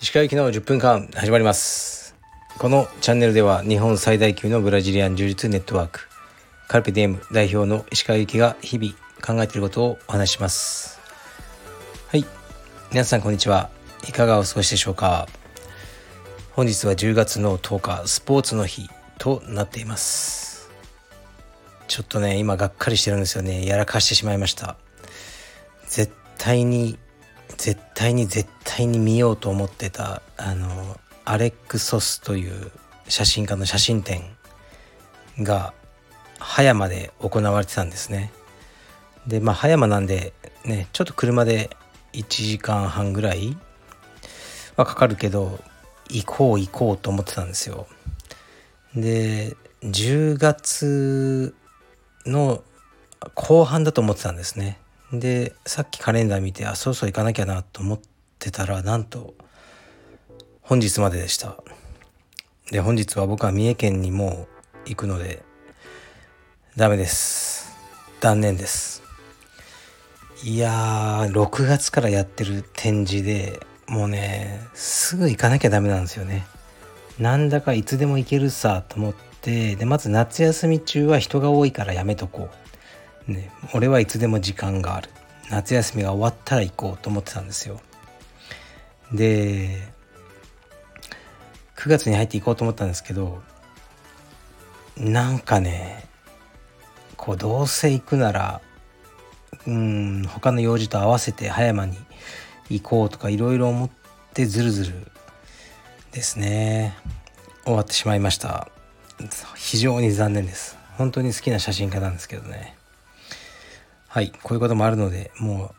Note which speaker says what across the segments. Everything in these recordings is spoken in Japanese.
Speaker 1: 石川行きの10分間始まります。このチャンネルでは日本最大級のブラジリアン柔術ネットワークカルペディエム代表の石川行きが日々考えていることをお話しします。はい。皆さんこんにちはいかがお過ごしでしょうか。本日は10月の10日スポーツの日となっています。ちょっとね今がっかりしてるんですよね。やらかしてしまいました。絶対に絶対に絶対に見ようと思ってたあのアレック・ソスという写真家の写真展が葉山で行われてたんですね。でまあ葉山なんでねちょっと車で1時間半ぐらいはかかるけど行こう行こうと思ってたんですよ。で10月の後半だと思ってたんですね。でさっきカレンダー見てあそろそろ行かなきゃなと思ってたらなんと本日まででした。で本日は僕は三重県にも行くのでダメです。断念です。いやー6月からやってる展示でもうねすぐ行かなきゃダメなんですよね。なんだかいつでも行けるさと思ってでまず夏休み中は人が多いからやめとこう、ね、俺はいつでも時間がある。夏休みが終わったら行こうと思ってたんですよ。で9月に入って行こうと思ったんですけどなんかねこうどうせ行くならうん他の用事と合わせて葉山に行こうとかいろいろ思ってずるずるですね。終わってしまいました。非常に残念です。本当に好きな写真家なんですけどね。はいこういうこともあるのでも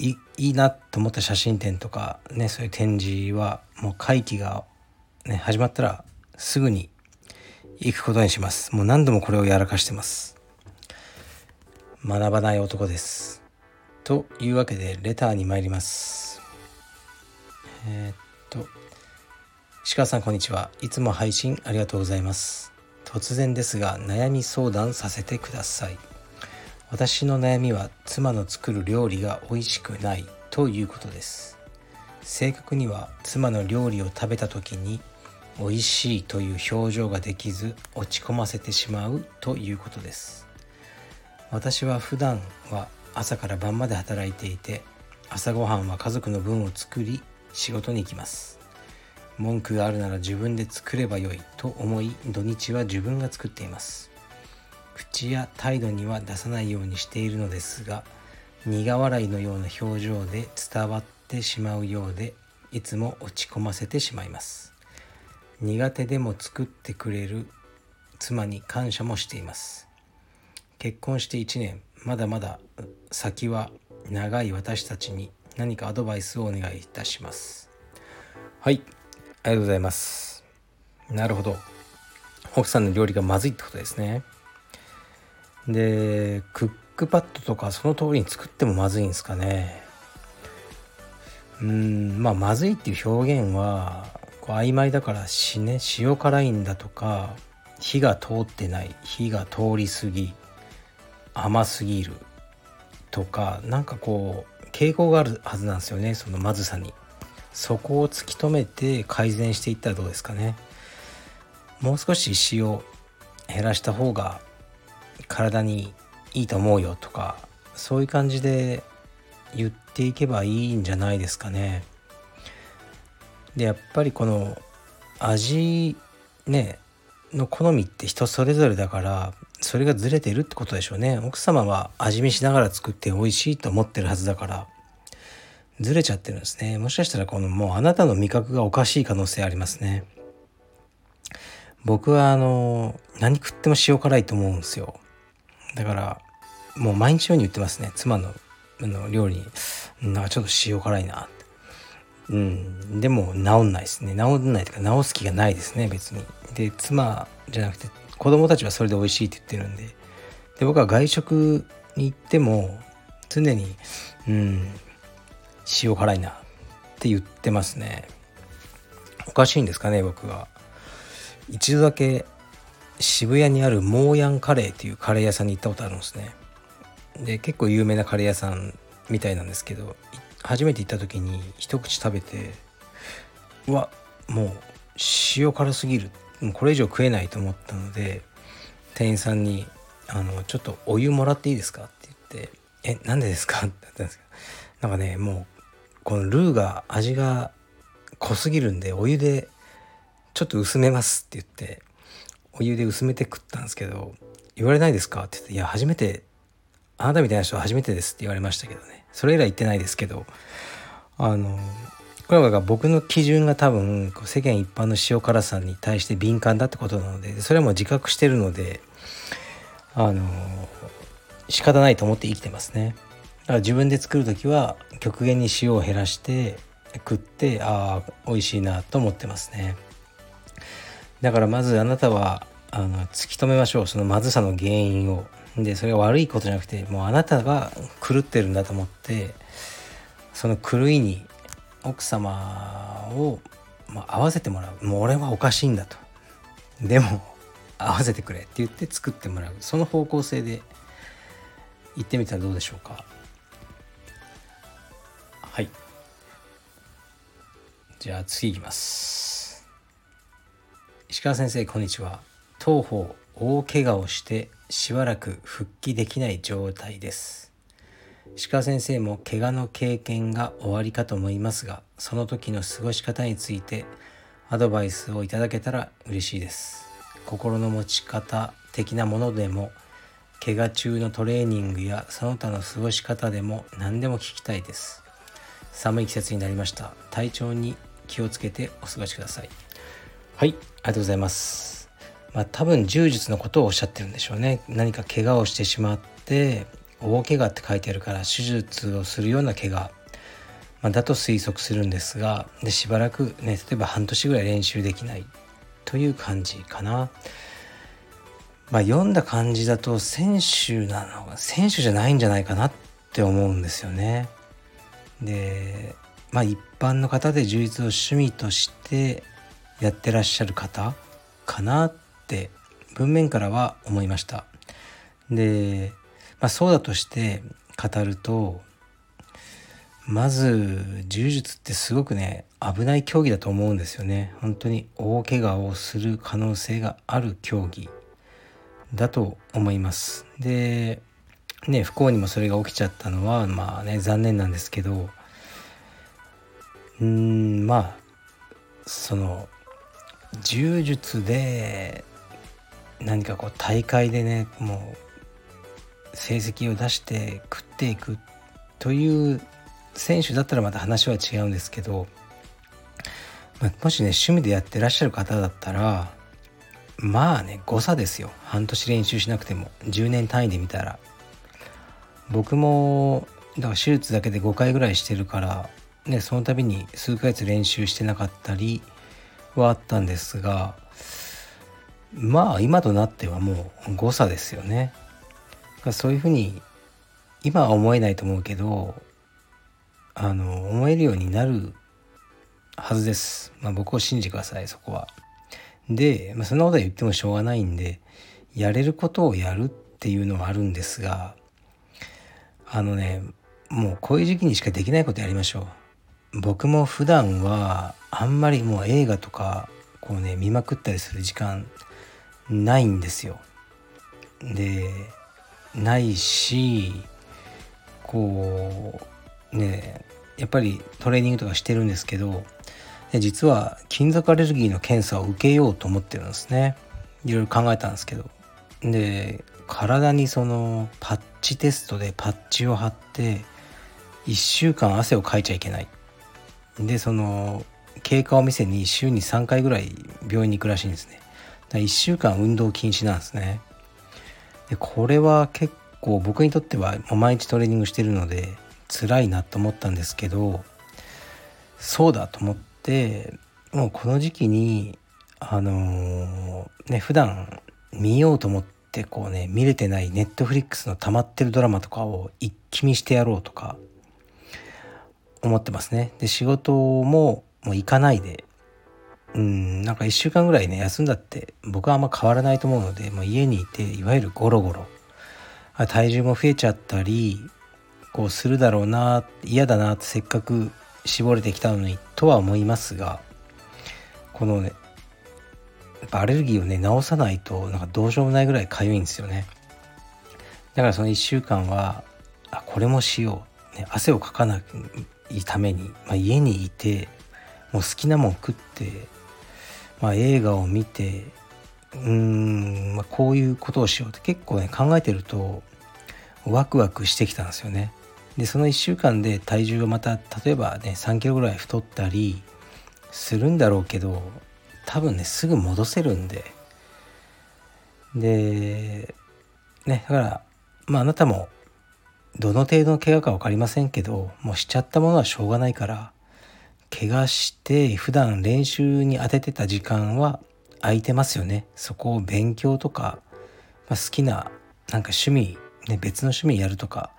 Speaker 1: ういいなと思った写真展とかねそういう展示はもう会期が、ね、始まったらすぐに行くことにします。もう何度もこれをやらかしてます。学ばない男です。というわけでレターに参ります。えー、っと石川さんこんにちは。いつも配信ありがとうございます。突然ですが悩み相談させてください。私の悩みは妻の作る料理が美味しくないということです。正確には妻の料理を食べた時に美味しいという表情ができず落ち込ませてしまうということです。私は普段は朝から晩まで働いていて朝ごはんは家族の分を作り仕事に行きます。文句があるなら自分で作ればよいと思い土日は自分が作っています。口や態度には出さないようにしているのですが苦笑いのような表情で伝わってしまうようでいつも落ち込ませてしまいます。苦手でも作ってくれる妻に感謝もしています。結婚して1年まだまだ先は長い私たちに何かアドバイスをお願いいたします。はい。りがとうございます。なるほど。奥さんの料理がまずいってことですね。でクックパッドとかその通りに作ってもまずいんですかね。うんまあまずいっていう表現は曖昧だからしね塩辛いんだとか火が通ってない火が通り過ぎ甘すぎるとかなんかこう傾向があるはずなんですよねそのまずさに。そこを突き止めて改善していったらどうですかね。もう少し塩減らした方が体にいいと思うよとかそういう感じで言っていけばいいんじゃないですかね。でやっぱりこの味ねの好みって人それぞれだからそれがずれてるってことでしょうね。奥様は味見しながら作って美味しいと思ってるはずだから。ずれちゃってるんですね。もしかしたらこのもうあなたの味覚がおかしい可能性ありますね。僕はあの何食っても塩辛いと思うんですよ。だからもう毎日のように言ってますね。妻のあの料理に。なんかちょっと塩辛いなって。うんでも治んないですね。治んないというか治す気がないですね別に。で妻じゃなくて子供たちはそれで美味しいって言ってるんで。で僕は外食に行っても常にうん塩辛いなって言ってますねおかしいんですかね僕は一度だけ渋谷にあるモーヤンカレーっていうカレー屋さんに行ったことあるんですねで結構有名なカレー屋さんみたいなんですけど初めて行った時に一口食べてうわもう塩辛すぎるもうこれ以上食えないと思ったので店員さんにあの「ちょっとお湯もらっていいですか?」って言って「えなんでですか?」って言ったんですけどなんかねもうこのルーが味が濃すぎるんでお湯でちょっと薄めますって言ってお湯で薄めて食ったんですけど言われないですかって言って「いや初めてあなたみたいな人は初めてです」って言われましたけどね。それ以来言ってないですけどあのこれは僕の基準が多分世間一般の塩辛さに対して敏感だってことなのでそれはもう自覚してるのであの仕方ないと思って生きてますね。から自分で作る時は極限に塩を減らして食ってああ美味しいなと思ってますね。だからまずあなたはあの突き止めましょう。そのまずさの原因を。でそれが悪いことじゃなくてもうあなたが狂ってるんだと思ってその狂いに奥様を、まあ、合わせてもらう。もう俺はおかしいんだと。でも合わせてくれって言って作ってもらう。その方向性で行ってみたらどうでしょうか？はい。じゃあ次いきます。石川先生こんにちは。当方大怪我をしてしばらく復帰できない状態です。鹿先生も怪我の経験が終わりかと思いますがその時の過ごし方についてアドバイスをいただけたら嬉しいです。心の持ち方的なものでも怪我中のトレーニングやその他の過ごし方でも何でも聞きたいです。寒い季節になりました。体調に気をつけてお過ごしください。はい。ありがとうございます。まあ多分柔術のことをおっしゃってるんでしょうね。何か怪我をしてしまって大怪我って書いてあるから手術をするような怪我、まあ、だと推測するんですがでしばらくね例えば半年ぐらい練習できない。という感じかな。まあ、読んだ感じだと選手なのが選手じゃないんじゃないかなって思うんですよね。でまあ一般の方で充実を趣味としてやってらっしゃる方かなって文面からは思いました。でまあ、そうだとして語るとまず柔術ってすごくね危ない競技だと思うんですよね本当に大怪我をする可能性がある競技だと思いますでね不幸にもそれが起きちゃったのはまあね残念なんですけどうんまあその柔術で何かこう大会でねもう成績を出して食っていくという選手だったらまた話は違うんですけど、まあ、もしね趣味でやってらっしゃる方だったらまあね誤差ですよ。半年練習しなくても。10年単位で見たら。僕もだから手術だけで5回ぐらいしてるからねその度に数ヶ月練習してなかったりはあったんですがまあ今となってはもう誤差ですよねそういうふうに今は思えないと思うけどあの思えるようになるはずです。まあ、僕を信じてくださいそこは。で、まあ、そんなことは言ってもしょうがないんでやれることをやるっていうのはあるんですがあのねもうこういう時期にしかできないことやりましょう。僕も普段はあんまりもう映画とかこうね見まくったりする時間ないんですよ。でないしこうねやっぱりトレーニングとかしてるんですけど実は金属アレルギーの検査を受けようと思ってるんですねいろいろ考えたんですけどで体にそのパッチテストでパッチを貼って1週間汗をかいちゃいけない。でその経過を見せに週に3回ぐらい病院に行くらしいんですね。だ1週間運動禁止なんですね。でこれは結構僕にとっては毎日トレーニングしてるので辛いなと思ったんですけどそうだと思ってもうこの時期にあのー、ね普段見ようと思ってこうね見れてないネットフリックスの溜まってるドラマとかを一気見してやろうとか思ってますね。で仕事ももう行かないでうんなんか1週間ぐらいね休んだって僕はあんま変わらないと思うのでもう家にいていわゆるゴロゴロ体重も増えちゃったりこうするだろうな嫌だなってせっかく絞れてきたのにとは思いますがこのねやっぱアレルギーをね治さないとなんかどうしようもないぐらいかゆいんですよねだからその1週間はあこれもしよう、ね、汗をかかないために、まあ、家にいてもう好きなもん食って、まあ、映画を見てうーん、まあ、こういうことをしようって結構ね考えてるとワクワクしてきたんですよね。でその1週間で体重がまた例えばね3キロぐらい太ったりするんだろうけど多分ねすぐ戻せるんで。でねだからまああなたもどの程度の怪我か分かりませんけどもうしちゃったものはしょうがないから怪我して普段練習に当ててた時間は空いてますよね。そこを勉強とか、まあ、好きななんか趣味、ね、別の趣味やるとか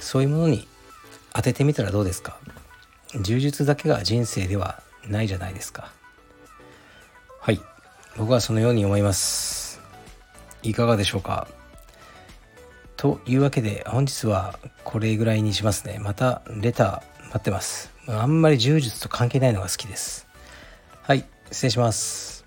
Speaker 1: そういうものに当ててみたらどうですか？柔術だけが人生ではないじゃないですか。僕はそのように思います。いかがでしょうか？というわけで本日はこれぐらいにしますね。またレター待ってます。あんまり柔術と関係ないのが好きです。はい失礼します。